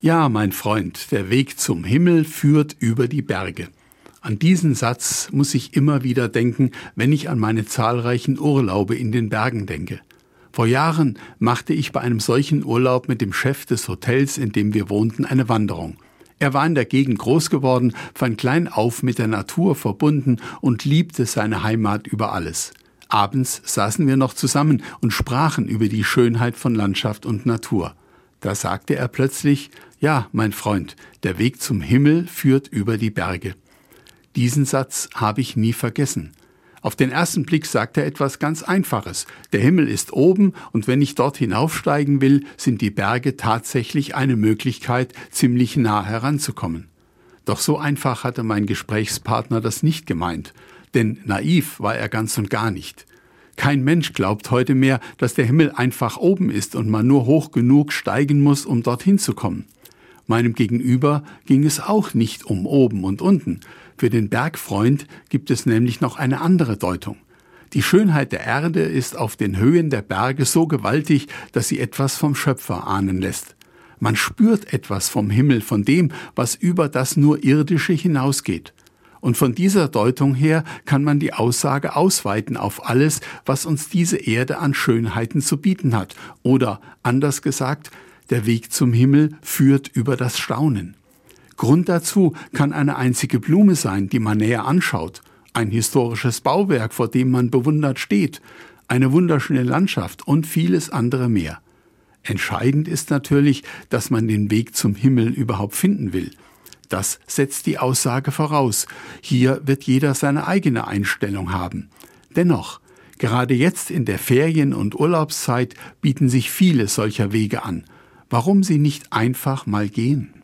Ja, mein Freund, der Weg zum Himmel führt über die Berge. An diesen Satz muss ich immer wieder denken, wenn ich an meine zahlreichen Urlaube in den Bergen denke. Vor Jahren machte ich bei einem solchen Urlaub mit dem Chef des Hotels, in dem wir wohnten, eine Wanderung. Er war in der Gegend groß geworden, von klein auf mit der Natur verbunden und liebte seine Heimat über alles. Abends saßen wir noch zusammen und sprachen über die Schönheit von Landschaft und Natur. Da sagte er plötzlich, ja, mein Freund, der Weg zum Himmel führt über die Berge. Diesen Satz habe ich nie vergessen. Auf den ersten Blick sagt er etwas ganz Einfaches. Der Himmel ist oben und wenn ich dort hinaufsteigen will, sind die Berge tatsächlich eine Möglichkeit, ziemlich nah heranzukommen. Doch so einfach hatte mein Gesprächspartner das nicht gemeint, denn naiv war er ganz und gar nicht. Kein Mensch glaubt heute mehr, dass der Himmel einfach oben ist und man nur hoch genug steigen muss, um dorthin zu kommen. Meinem Gegenüber ging es auch nicht um oben und unten. Für den Bergfreund gibt es nämlich noch eine andere Deutung. Die Schönheit der Erde ist auf den Höhen der Berge so gewaltig, dass sie etwas vom Schöpfer ahnen lässt. Man spürt etwas vom Himmel, von dem, was über das nur irdische hinausgeht. Und von dieser Deutung her kann man die Aussage ausweiten auf alles, was uns diese Erde an Schönheiten zu bieten hat. Oder anders gesagt, der Weg zum Himmel führt über das Staunen. Grund dazu kann eine einzige Blume sein, die man näher anschaut, ein historisches Bauwerk, vor dem man bewundert steht, eine wunderschöne Landschaft und vieles andere mehr. Entscheidend ist natürlich, dass man den Weg zum Himmel überhaupt finden will. Das setzt die Aussage voraus. Hier wird jeder seine eigene Einstellung haben. Dennoch, gerade jetzt in der Ferien- und Urlaubszeit bieten sich viele solcher Wege an. Warum sie nicht einfach mal gehen?